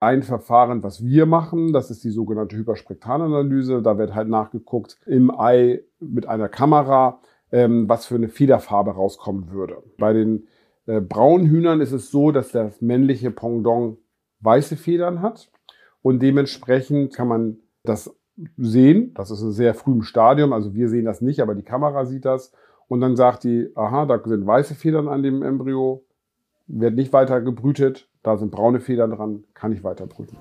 ein Verfahren, was wir machen, das ist die sogenannte Hyperspektralanalyse. Da wird halt nachgeguckt im Ei mit einer Kamera, ähm, was für eine Federfarbe rauskommen würde. Bei den äh, braunen Hühnern ist es so, dass das männliche Pendant weiße Federn hat und dementsprechend kann man das sehen. Das ist in sehr frühem Stadium, also wir sehen das nicht, aber die Kamera sieht das. Und dann sagt die, aha, da sind weiße Federn an dem Embryo, wird nicht weiter gebrütet, da sind braune Federn dran, kann ich weiter brüten.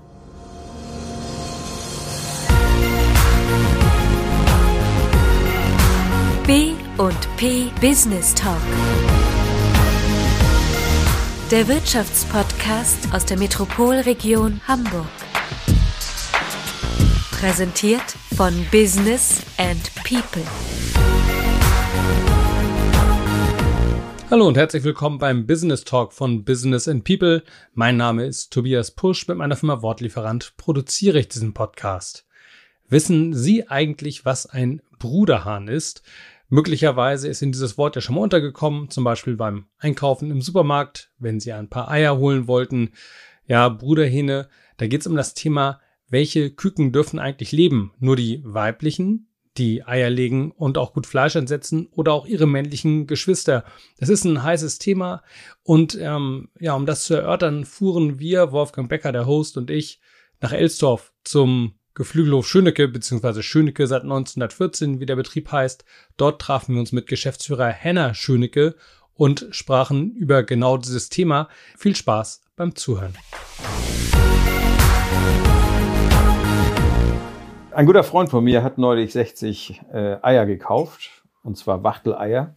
B und P Business Talk. Der Wirtschaftspodcast aus der Metropolregion Hamburg. Präsentiert von Business and People. Hallo und herzlich willkommen beim Business Talk von Business and People. Mein Name ist Tobias Pusch. Mit meiner Firma Wortlieferant produziere ich diesen Podcast. Wissen Sie eigentlich, was ein Bruderhahn ist? Möglicherweise ist Ihnen dieses Wort ja schon mal untergekommen, zum Beispiel beim Einkaufen im Supermarkt, wenn Sie ein paar Eier holen wollten. Ja, Bruderhähne, da geht es um das Thema, welche Küken dürfen eigentlich leben? Nur die weiblichen die Eier legen und auch gut Fleisch ansetzen oder auch ihre männlichen Geschwister. Das ist ein heißes Thema und ähm, ja, um das zu erörtern, fuhren wir, Wolfgang Becker, der Host und ich, nach Elsdorf zum Geflügelhof Schönecke, beziehungsweise Schönecke seit 1914, wie der Betrieb heißt. Dort trafen wir uns mit Geschäftsführer Henna Schönecke und sprachen über genau dieses Thema. Viel Spaß beim Zuhören. Ein guter Freund von mir hat neulich 60 äh, Eier gekauft, und zwar Wachteleier.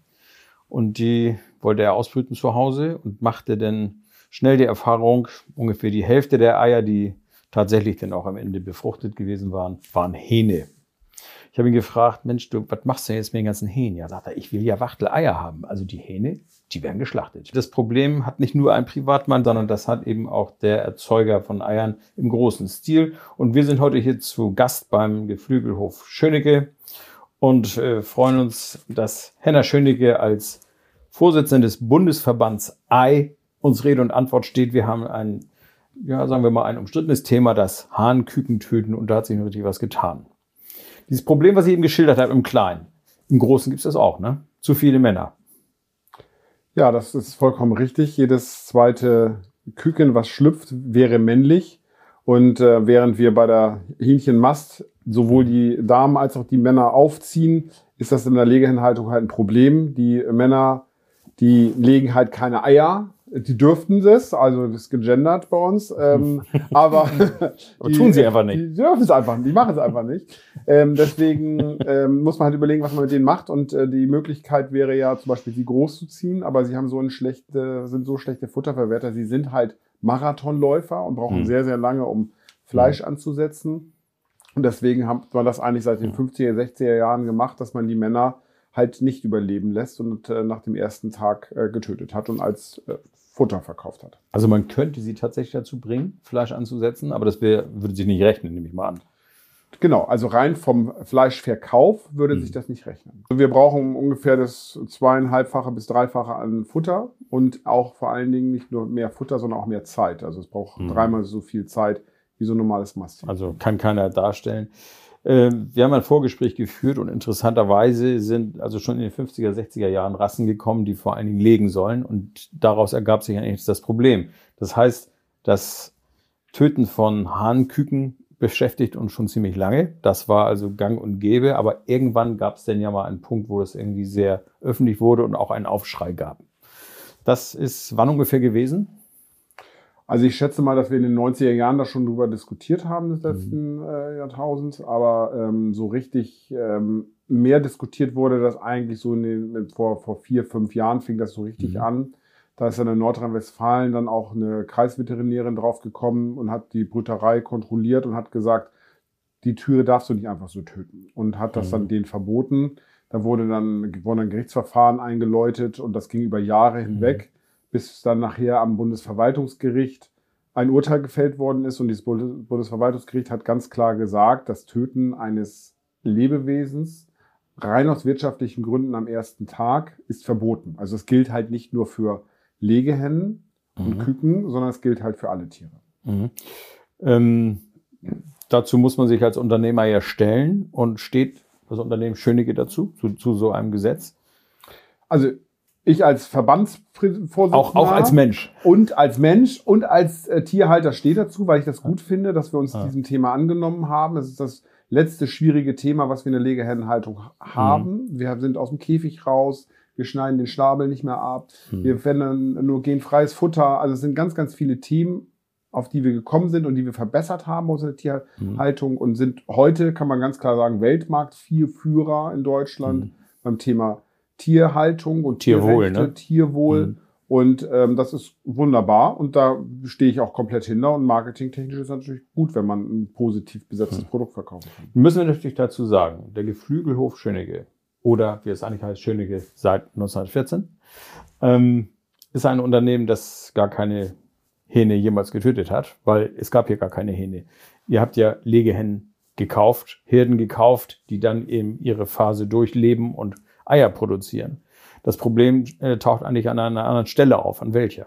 Und die wollte er ausbrüten zu Hause und machte dann schnell die Erfahrung, ungefähr die Hälfte der Eier, die tatsächlich dann auch am Ende befruchtet gewesen waren, waren Hähne. Ich habe ihn gefragt, Mensch, du, was machst du jetzt mit den ganzen Hähnen? Ja, sagt er, ich will ja Wachteleier haben. Also die Hähne, die werden geschlachtet. Das Problem hat nicht nur ein Privatmann, sondern das hat eben auch der Erzeuger von Eiern im großen Stil. Und wir sind heute hier zu Gast beim Geflügelhof Schönecke und äh, freuen uns, dass Henna Schönecke als Vorsitzende des Bundesverbands Ei uns Rede und Antwort steht. Wir haben ein, ja, sagen wir mal, ein umstrittenes Thema, das Hahnküken töten und da hat sich noch richtig was getan. Dieses Problem, was ich eben geschildert habe, im Kleinen. Im Großen gibt es das auch, ne? Zu viele Männer. Ja, das ist vollkommen richtig. Jedes zweite Küken, was schlüpft, wäre männlich. Und äh, während wir bei der Hähnchenmast sowohl die Damen als auch die Männer aufziehen, ist das in der Legehinhaltung halt ein Problem. Die Männer, die legen halt keine Eier, die dürften es, also das ist gegendert bei uns, ähm, aber, aber tun sie einfach nicht. Die dürfen es einfach, die machen es einfach nicht. Ähm, deswegen ähm, muss man halt überlegen, was man mit denen macht. Und äh, die Möglichkeit wäre ja zum Beispiel, sie groß zu ziehen, aber sie haben so ein schlechte, sind so schlechte Futterverwerter. Sie sind halt Marathonläufer und brauchen mhm. sehr, sehr lange, um Fleisch mhm. anzusetzen. Und deswegen hat man das eigentlich seit den 50er, 60er Jahren gemacht, dass man die Männer halt nicht überleben lässt und äh, nach dem ersten Tag äh, getötet hat und als äh, Futter verkauft hat. Also man könnte sie tatsächlich dazu bringen, Fleisch anzusetzen, aber das wär, würde sich nicht rechnen, nehme ich mal an. Genau, also rein vom Fleischverkauf würde mhm. sich das nicht rechnen. Wir brauchen ungefähr das zweieinhalbfache bis dreifache an Futter und auch vor allen Dingen nicht nur mehr Futter, sondern auch mehr Zeit. Also es braucht mhm. dreimal so viel Zeit wie so ein normales Mastin. Also kann keiner darstellen. Ähm, wir haben ein Vorgespräch geführt und interessanterweise sind also schon in den 50er, 60er Jahren Rassen gekommen, die vor allen Dingen legen sollen und daraus ergab sich eigentlich das Problem. Das heißt, das Töten von Hahnküken beschäftigt uns schon ziemlich lange. Das war also gang und gäbe, aber irgendwann gab es dann ja mal einen Punkt, wo das irgendwie sehr öffentlich wurde und auch einen Aufschrei gab. Das ist wann ungefähr gewesen? Also ich schätze mal, dass wir in den 90er Jahren da schon drüber diskutiert haben des letzten mhm. äh, Jahrtausends, aber ähm, so richtig ähm, mehr diskutiert wurde das eigentlich so in den, vor, vor vier, fünf Jahren fing das so richtig mhm. an. Da ist dann in Nordrhein-Westfalen dann auch eine Kreisveterinärin draufgekommen und hat die Brüterei kontrolliert und hat gesagt, die Türe darfst du nicht einfach so töten. Und hat das mhm. dann denen verboten. Da wurde dann, wurden dann Gerichtsverfahren eingeläutet und das ging über Jahre hinweg. Bis dann nachher am Bundesverwaltungsgericht ein Urteil gefällt worden ist. Und dieses Bundesverwaltungsgericht hat ganz klar gesagt, das Töten eines Lebewesens rein aus wirtschaftlichen Gründen am ersten Tag ist verboten. Also es gilt halt nicht nur für Legehennen und mhm. Küken, sondern es gilt halt für alle Tiere. Mhm. Ähm, dazu muss man sich als Unternehmer ja stellen und steht das Unternehmen Schönige dazu, zu, zu so einem Gesetz. Also ich als Verbandsvorsitzender. Auch, auch als Mensch. Und als Mensch und als äh, Tierhalter stehe dazu, weil ich das gut finde, dass wir uns Ja. diesem Thema angenommen haben. Das ist das letzte schwierige Thema, was wir in der Legehennenhaltung haben. Wir sind aus dem Käfig raus. Wir schneiden den Schnabel nicht mehr ab. Wir verwenden nur genfreies Futter. Also es sind ganz, ganz viele Themen, auf die wir gekommen sind und die wir verbessert haben aus der Tierhaltung und sind heute, kann man ganz klar sagen, Weltmarktführer in Deutschland Mhm. beim Thema Tierhaltung und Tierwohl, Tierrechte, ne? Tierwohl. Mhm. Und ähm, das ist wunderbar und da stehe ich auch komplett hinter. Und marketingtechnisch ist es natürlich gut, wenn man ein positiv besetztes Produkt verkaufen kann. Müssen wir natürlich dazu sagen, der Geflügelhof Schönige oder wie es eigentlich heißt, Schönige seit 1914, ähm, ist ein Unternehmen, das gar keine Hähne jemals getötet hat, weil es gab hier gar keine Hähne. Ihr habt ja Legehennen gekauft, Herden gekauft, die dann eben ihre Phase durchleben und Eier produzieren. Das Problem äh, taucht eigentlich an einer anderen Stelle auf. An welcher?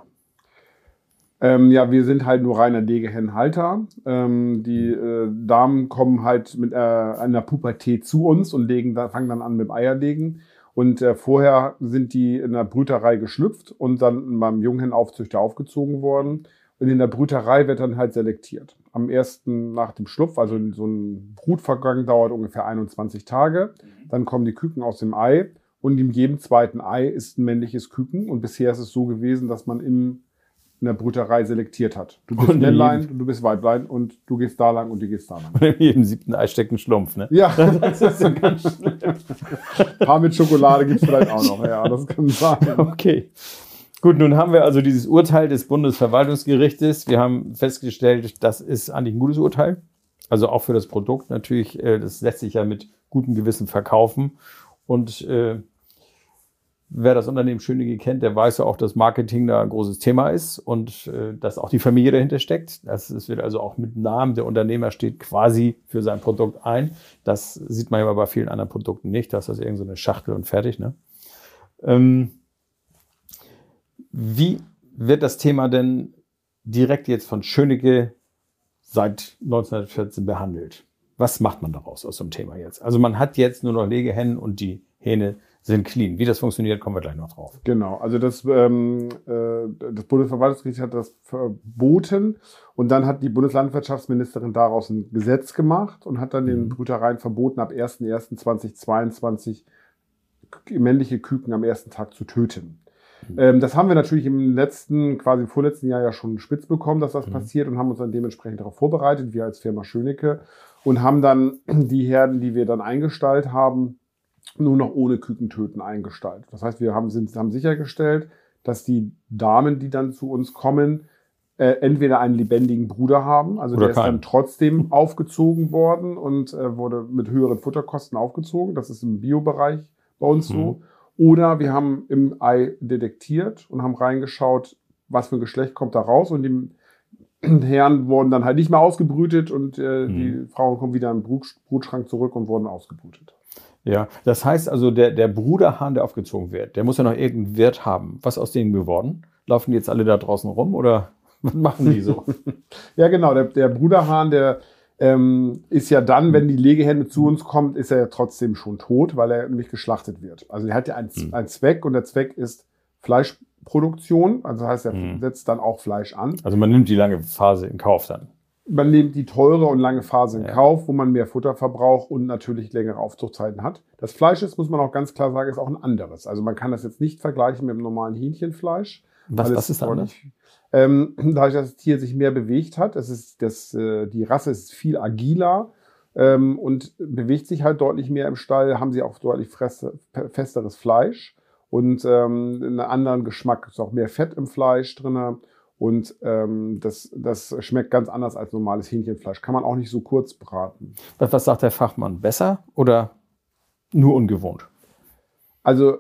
Ähm, ja, wir sind halt nur reiner Legehennenhalter. Ähm, die äh, Damen kommen halt mit äh, einer Pubertät zu uns und legen fangen dann an mit Eierlegen. Und äh, vorher sind die in der Brüterei geschlüpft und dann beim Junghennaufzüchter aufgezogen worden. Und in der Brüterei wird dann halt selektiert. Am ersten nach dem Schlupf, also so ein Brutvergang dauert ungefähr 21 Tage. Dann kommen die Küken aus dem Ei und in jedem zweiten Ei ist ein männliches Küken. Und bisher ist es so gewesen, dass man im, in der Brüterei selektiert hat. Du bist Und in Männlein, du bist Weiblein und du gehst da lang und du gehst da lang. In jedem siebten Ei steckt ein Schlumpf, ne? Ja, Das ist so ganz schlimm. paar mit Schokolade gibt's vielleicht auch noch. Ja, das kann sein. Okay. Gut, nun haben wir also dieses Urteil des Bundesverwaltungsgerichtes. Wir haben festgestellt, das ist eigentlich ein gutes Urteil. Also auch für das Produkt natürlich. äh, Das lässt sich ja mit gutem Gewissen verkaufen. Und äh, wer das Unternehmen Schönige kennt, der weiß ja auch, dass Marketing da ein großes Thema ist und äh, dass auch die Familie dahinter steckt. Das ist, wird also auch mit Namen, der Unternehmer steht quasi für sein Produkt ein. Das sieht man ja bei vielen anderen Produkten nicht. Da ist das irgend so eine Schachtel und fertig. Ne? Ähm, wie wird das Thema denn direkt jetzt von Schönige seit 1914 behandelt? Was macht man daraus aus so einem Thema jetzt? Also man hat jetzt nur noch Legehennen und die Hähne sind clean. Wie das funktioniert, kommen wir gleich noch drauf. Genau, also das, ähm, äh, das Bundesverwaltungsgericht hat das verboten und dann hat die Bundeslandwirtschaftsministerin daraus ein Gesetz gemacht und hat dann den Mhm. Brütereien verboten, ab 1.1.2022 k- männliche Küken am ersten Tag zu töten. Ähm, das haben wir natürlich im letzten, quasi im vorletzten Jahr ja schon spitz bekommen, dass das Mhm. passiert und haben uns dann dementsprechend darauf vorbereitet, wir als Firma Schönecke, und haben dann die Herden, die wir dann eingestallt haben, nur noch ohne Kükentöten eingestaltet. Das heißt, wir haben, sind, haben sichergestellt, dass die Damen, die dann zu uns kommen, äh, entweder einen lebendigen Bruder haben, also Oder der ist keinen. dann trotzdem aufgezogen worden und äh, wurde mit höheren Futterkosten aufgezogen. Das ist im Biobereich bei uns so. Oder wir haben im Ei detektiert und haben reingeschaut, was für ein Geschlecht kommt da raus und die Herren wurden dann halt nicht mehr ausgebrütet und äh, Mhm. die Frauen kommen wieder im Brut, Brutschrank zurück und wurden ausgebrütet. Ja, das heißt also, der, der Bruderhahn, der aufgezogen wird, der muss ja noch irgendeinen Wert haben. Was aus denen geworden? Laufen die jetzt alle da draußen rum oder was machen die so? Ja, genau. Der, der Bruderhahn, der ähm, ist ja dann, wenn die Legehenne zu uns kommt, ist er ja trotzdem schon tot, weil er nämlich geschlachtet wird. Also er hat ja einen, Mhm. einen Zweck und der Zweck ist Fleischproduktion. Also heißt, er Mhm. setzt dann auch Fleisch an. Also man nimmt die lange Phase in Kauf dann. Man nimmt die teure und lange Phase in Ja. Kauf, wo man mehr Futter verbraucht und natürlich längere Aufzuchtzeiten hat. Das Fleisch ist, muss man auch ganz klar sagen, ist auch ein anderes. Also man kann das jetzt nicht vergleichen mit dem normalen Hähnchenfleisch. Was, was es ist da anders? Ähm, dadurch, dass das Tier sich mehr bewegt hat, das ist, das, äh, die Rasse ist viel agiler ähm, und bewegt sich halt deutlich mehr im Stall, haben sie auch deutlich fresse, festeres Fleisch und ähm, einen anderen Geschmack. Es ist auch mehr Fett im Fleisch drin und ähm, das, das schmeckt ganz anders als normales Hähnchenfleisch. Kann man auch nicht so kurz braten. Was, was sagt der Fachmann? Besser oder nur ungewohnt? Also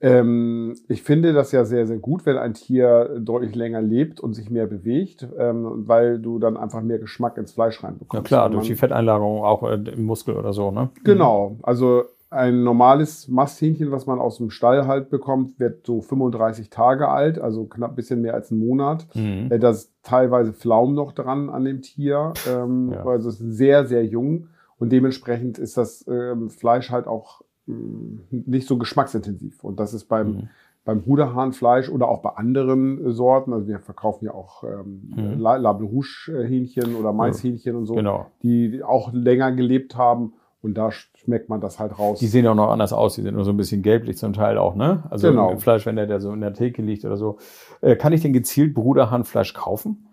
ähm, ich finde das ja sehr, sehr gut, wenn ein Tier deutlich länger lebt und sich mehr bewegt, ähm, weil du dann einfach mehr Geschmack ins Fleisch Ja reinbekommst. klar, Und durch die Fetteinlagerung auch äh, im Muskel oder so, ne? Genau, also ein normales Masthähnchen, was man aus dem Stall halt bekommt, wird so 35 Tage alt, also knapp ein bisschen mehr als einen Monat. Mhm. Äh, Da ist teilweise Pflaum noch dran an dem Tier. Ähm, Ja. Also es ist sehr, sehr jung. Und dementsprechend ist das ähm, Fleisch halt auch nicht so geschmacksintensiv. Und das ist beim, Mhm. beim Bruderhahnfleisch oder auch bei anderen äh, Sorten. Also wir verkaufen ja auch ähm, Mhm. La- Label Rouge äh, Hähnchen oder Maishähnchen und so, Genau. die, auch länger gelebt haben. Und da schmeckt man das halt raus. Die sehen auch noch anders aus. Die sind nur so ein bisschen gelblich zum Teil auch, ne? Also Genau. im Fleisch, wenn der, der so in der Theke liegt oder so. Äh, kann ich denn gezielt Bruderhahnfleisch kaufen?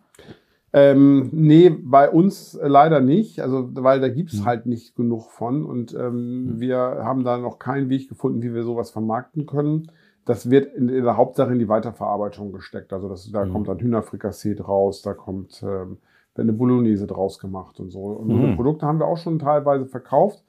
Ähm, nee, bei uns leider nicht, also weil da gibt's Hm. halt nicht genug von und ähm, wir haben da noch keinen Weg gefunden, wie wir sowas vermarkten können. Das wird in, in der Hauptsache in die Weiterverarbeitung gesteckt. Also das, da Mhm. kommt dann Hühnerfrikassee draus, da kommt ähm, eine Bolognese draus gemacht und so. Und Mhm. Produkte haben wir auch schon teilweise verkauft,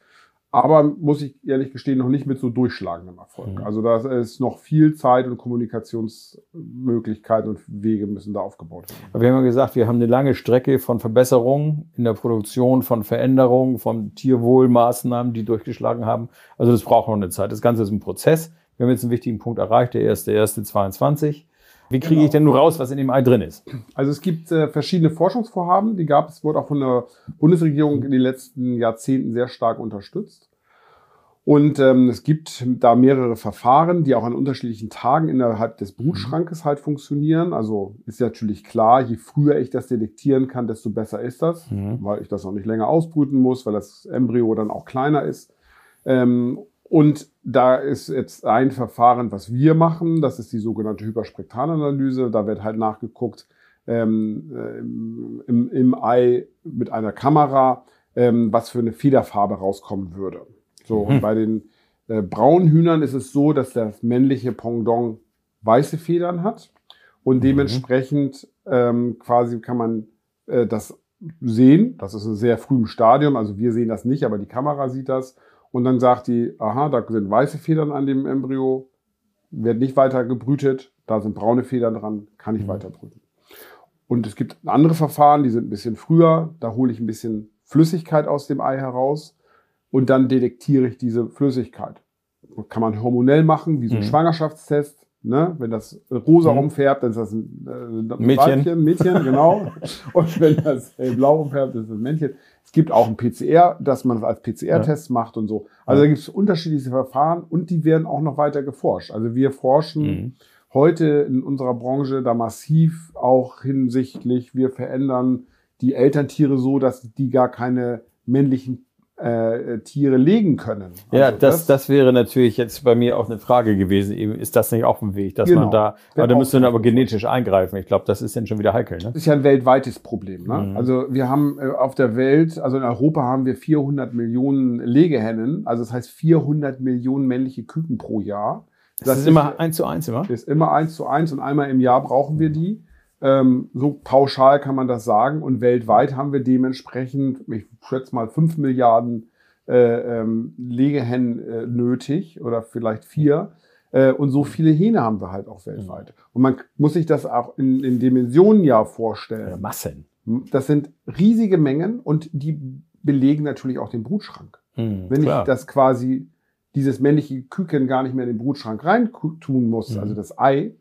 aber muss ich ehrlich gestehen, noch nicht mit so durchschlagendem Erfolg. Mhm. Also da ist noch viel Zeit und Kommunikationsmöglichkeiten und Wege müssen da aufgebaut werden. Aber Wir haben ja gesagt, wir haben eine lange Strecke von Verbesserungen in der Produktion, von Veränderungen, von Tierwohlmaßnahmen, die durchgeschlagen haben. Also das braucht noch eine Zeit. Das Ganze ist ein Prozess. Wir haben jetzt einen wichtigen Punkt erreicht, der erste, erste 22. Wie kriege Genau. ich denn nur raus, was in dem Ei drin ist? Also es gibt äh, verschiedene Forschungsvorhaben, die gab es, wurde auch von der Bundesregierung in den letzten Jahrzehnten sehr stark unterstützt. Und ähm, es gibt da mehrere Verfahren, die auch an unterschiedlichen Tagen innerhalb des Brutschrankes halt funktionieren. Also ist natürlich klar, je früher ich das detektieren kann, desto besser ist das, Mhm. weil ich das auch nicht länger ausbrüten muss, weil das Embryo dann auch kleiner ist. Ähm, und da ist jetzt ein Verfahren, was wir machen, das ist die sogenannte Hyperspektralanalyse. Da wird halt nachgeguckt ähm, ähm, im, im Ei mit einer Kamera, ähm, was für eine Federfarbe rauskommen würde. So, und bei den äh, braunen Hühnern ist es so, dass das männliche Pendant weiße Federn hat und dementsprechend ähm, quasi kann man äh, das sehen. Das ist in sehr frühem Stadium, also wir sehen das nicht, aber die Kamera sieht das. Und dann sagt die, aha, da sind weiße Federn an dem Embryo, wird nicht weiter gebrütet, da sind braune Federn dran, kann ich Mhm. weiter brüten. Und es gibt andere Verfahren, die sind ein bisschen früher, da hole ich ein bisschen Flüssigkeit aus dem Ei heraus und dann detektiere ich diese Flüssigkeit. Kann man hormonell machen, wie so ein Mhm. Schwangerschaftstest. Ne? Wenn das rosa Mhm. umfärbt, dann ist das ein, äh, ein Mädchen. Weibchen, Mädchen, genau. Und wenn das blau umfärbt, ist es ein Männchen. Es gibt auch ein PCR, dass man es als PCR-Test macht und so. Also Ja. da gibt es unterschiedliche Verfahren und die werden auch noch weiter geforscht. Also wir forschen Mhm. heute in unserer Branche da massiv auch hinsichtlich, wir verändern die Elterntiere so, dass die gar keine männlichen äh, Tiere legen können. Ja, Also das, das wäre natürlich jetzt bei mir auch eine Frage gewesen. Eben, ist das nicht auch ein Weg, dass Genau. man da, aber da müsste man aber genetisch eingreifen. Ich glaube, das ist dann schon wieder heikel, ne? Das ist ja ein weltweites Problem. Ne? Mhm. Also wir haben äh, auf der Welt, also in Europa haben wir 400 Millionen Legehennen, also das heißt 400 Millionen männliche Küken pro Jahr. Das, ist immer eins zu eins immer. ist immer eins zu eins und einmal im Jahr brauchen wir die. Ähm, so pauschal kann man das sagen. Und weltweit haben wir dementsprechend, ich schätze mal, 5 Milliarden äh, ähm, Legehennen äh, nötig oder vielleicht vier. Äh, und so viele Hähne haben wir halt auch weltweit. Und man muss sich das auch in, in Dimensionen ja vorstellen. Massen. Das sind riesige Mengen und die belegen natürlich auch den Brutschrank. Mhm, Wenn klar. ich das quasi, dieses männliche Küken gar nicht mehr in den Brutschrank rein tun muss, Mhm. also das Ei,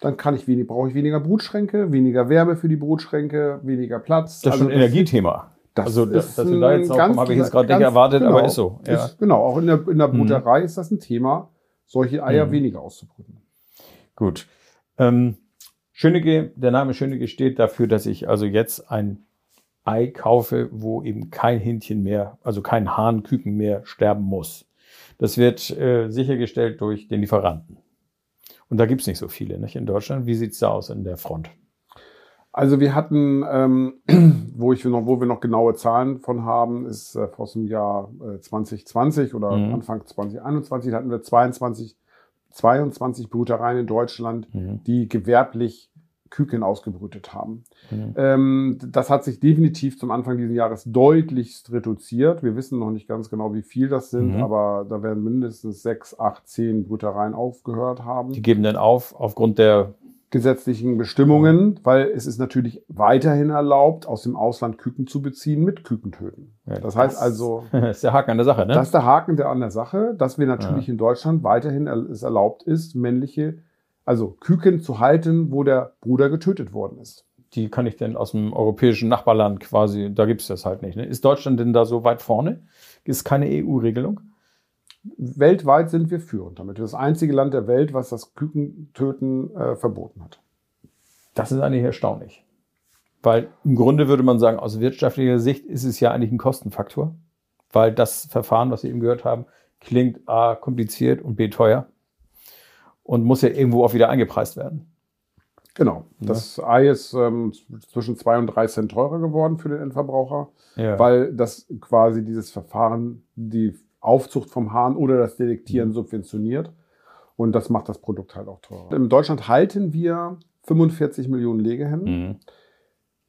dann kann ich wenig, brauche ich weniger Brutschränke, weniger Wärme für die Brutschränke, weniger Platz. das ist schon ein Also Energiethema. Das also, dass wir da jetzt kommen, habe ich jetzt gerade nicht erwartet, genau, aber ist so. Ja. Ist, genau, auch in der, in der Mhm. Brutterei ist das ein Thema, solche Eier Mhm. weniger auszubrüten. Gut. Ähm, Schönige, der Name Schönige steht dafür, dass ich also jetzt ein Ei kaufe, wo eben kein Hähnchen mehr, also kein Hahnküken mehr sterben muss. Das wird äh, sichergestellt durch den Lieferanten. Und da gibt's nicht so viele nicht, in Deutschland. Wie sieht's da aus in der Front? Also wir hatten, ähm, wo, ich noch, wo wir noch genaue Zahlen von haben, ist äh, aus dem Jahr äh, 2020 oder Mhm. Anfang 2021 hatten wir 22, 22 Brütereien in Deutschland, Mhm. die gewerblich Küken ausgebrütet haben. Mhm. Ähm, das hat sich definitiv zum Anfang dieses Jahres deutlichst reduziert. Wir wissen noch nicht ganz genau, wie viel das sind, Mhm. aber da werden mindestens sechs, acht, zehn Brütereien aufgehört haben. Die geben dann auf aufgrund der gesetzlichen Bestimmungen, weil es ist natürlich weiterhin erlaubt, aus dem Ausland Küken zu beziehen mit Kükentöten. Ja, das heißt also, Das ist der Haken an der Sache, ne? das ist der Haken der an der Sache, dass wir natürlich Ja. in Deutschland weiterhin er- es erlaubt ist, männliche, also Küken zu halten, wo der Bruder getötet worden ist. die kann ich denn aus dem europäischen Nachbarland quasi, da gibt es das halt nicht. Ne? Ist Deutschland denn da so weit vorne? Ist keine EU-Regelung? Weltweit sind wir führend damit. Wir sind das einzige Land der Welt, was das Kükentöten äh, verboten hat. Das ist eigentlich erstaunlich. Weil im Grunde würde man sagen, aus wirtschaftlicher Sicht ist es ja eigentlich ein Kostenfaktor. Weil das Verfahren, was wir eben gehört haben, klingt A kompliziert und B teuer. Und muss ja irgendwo auch wieder eingepreist werden. Genau. Das Ei ist ähm, zwischen zwei und drei Cent teurer geworden für den Endverbraucher, Ja. weil das quasi dieses Verfahren die Aufzucht vom Hahn oder das Detektieren subventioniert. Und das macht das Produkt halt auch teurer. In Deutschland halten wir 45 Millionen Legehennen. Mhm.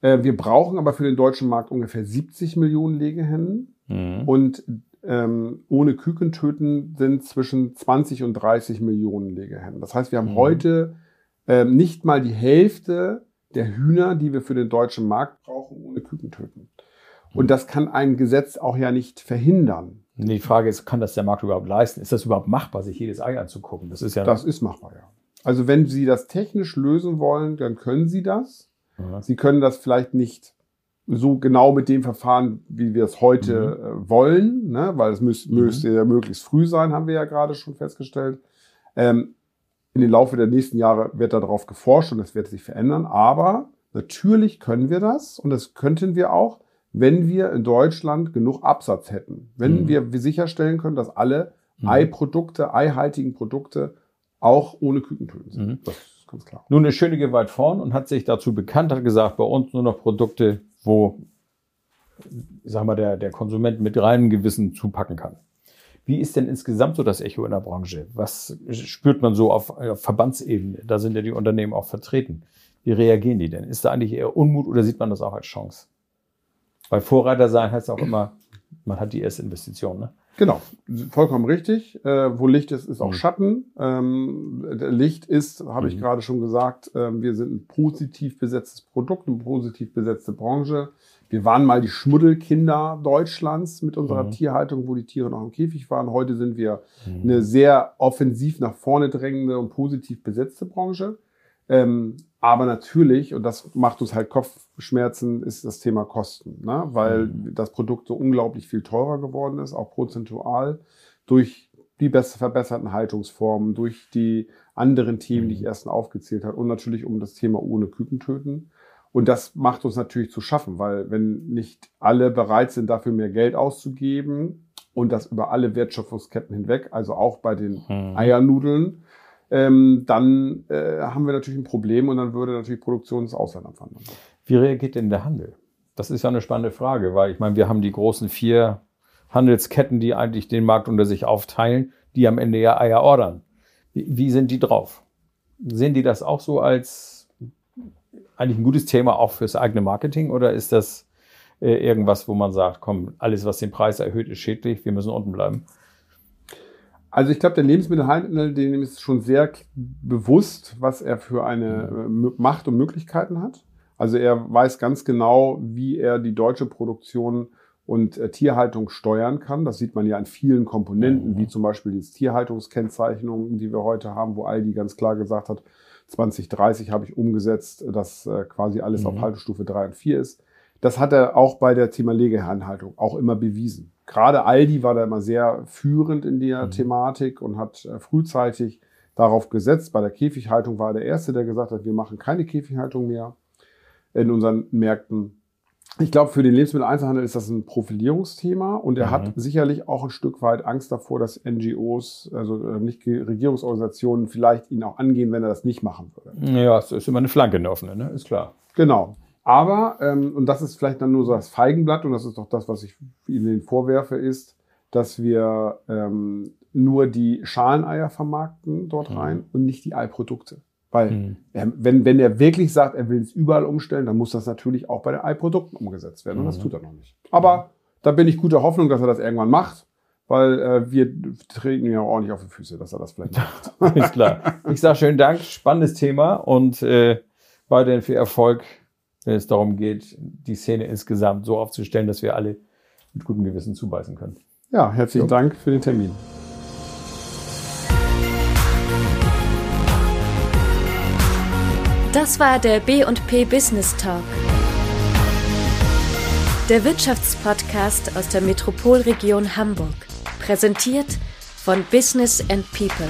Äh, wir brauchen aber für den deutschen Markt ungefähr 70 Millionen Legehennen. Mhm. Und ähm, ohne Kükentöten sind zwischen 20 und 30 Millionen Legehennen. Das heißt, wir haben Mhm. heute ähm, nicht mal die Hälfte der Hühner, die wir für den deutschen Markt brauchen, ohne Kükentöten. Und das kann ein Gesetz auch ja nicht verhindern. Die Frage ist, kann das der Markt überhaupt leisten? Ist das überhaupt machbar, sich jedes Ei anzugucken? Das ist ja. Das ist machbar, ja. Also wenn Sie das technisch lösen wollen, dann können Sie das. Ja. Sie können das vielleicht nicht so genau mit dem Verfahren, wie wir es heute äh, wollen, ne? weil es müß, Mhm. müsste ja möglichst früh sein, haben wir ja gerade schon festgestellt. Ähm, in den Laufe der nächsten Jahre wird darauf geforscht und das wird sich verändern. Aber natürlich können wir das und das könnten wir auch, wenn wir in Deutschland genug Absatz hätten. Wenn Mhm. wir sicherstellen können, dass alle Mhm. Eiprodukte, eihaltigen Produkte auch ohne Kükentöten sind. Mhm. Das ist ganz klar. Nun ist Schönige weit vorn und hat sich dazu bekannt, hat gesagt, bei uns nur noch Produkte, wo, sag mal, der, der Konsument mit reinem Gewissen zupacken kann. Wie ist denn insgesamt so das Echo in der Branche? Was spürt man so auf, auf Verbandsebene? Da sind ja die Unternehmen auch vertreten. Wie reagieren die denn? Ist da eigentlich eher Unmut oder sieht man das auch als Chance? Weil Vorreiter sein heißt auch immer, man hat die erste Investition. Ne? Genau, vollkommen richtig. Äh, wo Licht ist, ist auch Mhm. Schatten. Ähm, der Licht ist, habe ich Mhm. gerade schon gesagt, ähm, wir sind ein positiv besetztes Produkt, eine positiv besetzte Branche. Wir waren mal die Schmuddelkinder Deutschlands mit unserer Mhm. Tierhaltung, wo die Tiere noch im Käfig waren. Heute sind wir eine sehr offensiv nach vorne drängende und positiv besetzte Branche. Ähm, aber natürlich, und das macht uns halt Kopfschmerzen, ist das Thema Kosten, ne? weil das Produkt so unglaublich viel teurer geworden ist, auch prozentual, durch die besser verbesserten Haltungsformen, durch die anderen Themen, die ich erst aufgezählt habe und natürlich um das Thema ohne Küken töten. Und das macht uns natürlich zu schaffen, weil wenn nicht alle bereit sind, dafür mehr Geld auszugeben und das über alle Wertschöpfungsketten hinweg, also auch bei den Mhm. Eiernudeln, ähm, dann äh, haben wir natürlich ein Problem und dann würde natürlich Produktion ins Ausland abwandern. Wie reagiert denn der Handel? Das ist ja eine spannende Frage, weil ich meine, wir haben die großen vier Handelsketten, die eigentlich den Markt unter sich aufteilen, die am Ende ja Eier ordern. Wie, wie sind die drauf? Sehen die das auch so als eigentlich ein gutes Thema auch fürs eigene Marketing oder ist das äh, irgendwas, wo man sagt, komm, alles, was den Preis erhöht, ist schädlich, wir müssen unten bleiben? Also ich glaube, der Lebensmittelhandel, dem ist schon sehr bewusst, was er für eine äh, Macht und Möglichkeiten hat. Also er weiß ganz genau, wie er die deutsche Produktion und äh, Tierhaltung steuern kann. Das sieht man ja an vielen Komponenten, Mhm. wie zum Beispiel die Tierhaltungskennzeichnung, die wir heute haben, wo Aldi ganz klar gesagt hat, 2030 habe ich umgesetzt, dass äh, quasi alles auf Mhm. Haltestufe 3 und 4 ist. Das hat er auch bei der Thema Legeherrenhaltung auch immer bewiesen. Gerade Aldi war da immer sehr führend in der Mhm. Thematik und hat äh, frühzeitig darauf gesetzt. Bei der Käfighaltung war er der Erste, der gesagt hat, wir machen keine Käfighaltung mehr in unseren Märkten. Ich glaube, für den Lebensmitteleinzelhandel ist das ein Profilierungsthema und er Mhm. hat sicherlich auch ein Stück weit Angst davor, dass NGOs, also äh, nicht Regierungsorganisationen, vielleicht ihn auch angehen, wenn er das nicht machen würde. Ja, es ist immer eine Flanke, eine offene, ne? ist klar. Genau. Aber, ähm, und das ist vielleicht dann nur so das Feigenblatt, und das ist doch das, was ich Ihnen vorwerfe, ist, dass wir ähm, nur die Schaleneier vermarkten dort Mhm. rein und nicht die Eiprodukte. Weil Mhm. er, wenn, wenn er wirklich sagt, er will es überall umstellen, dann muss das natürlich auch bei den Eiprodukten umgesetzt werden. Und das Mhm. tut er noch nicht. Aber da bin ich guter Hoffnung, dass er das irgendwann macht, weil äh, wir treten ja auch ordentlich auf die Füße, dass er das vielleicht macht. Ist klar. Ich sage schönen Dank, spannendes Thema und äh, weiterhin viel Erfolg, wenn es darum geht, die Szene insgesamt so aufzustellen, dass wir alle mit gutem Gewissen zubeißen können. Ja, herzlichen So. Dank für den Termin. Das war der B&P Business Talk. Der Wirtschaftspodcast aus der Metropolregion Hamburg. Präsentiert von Business and People.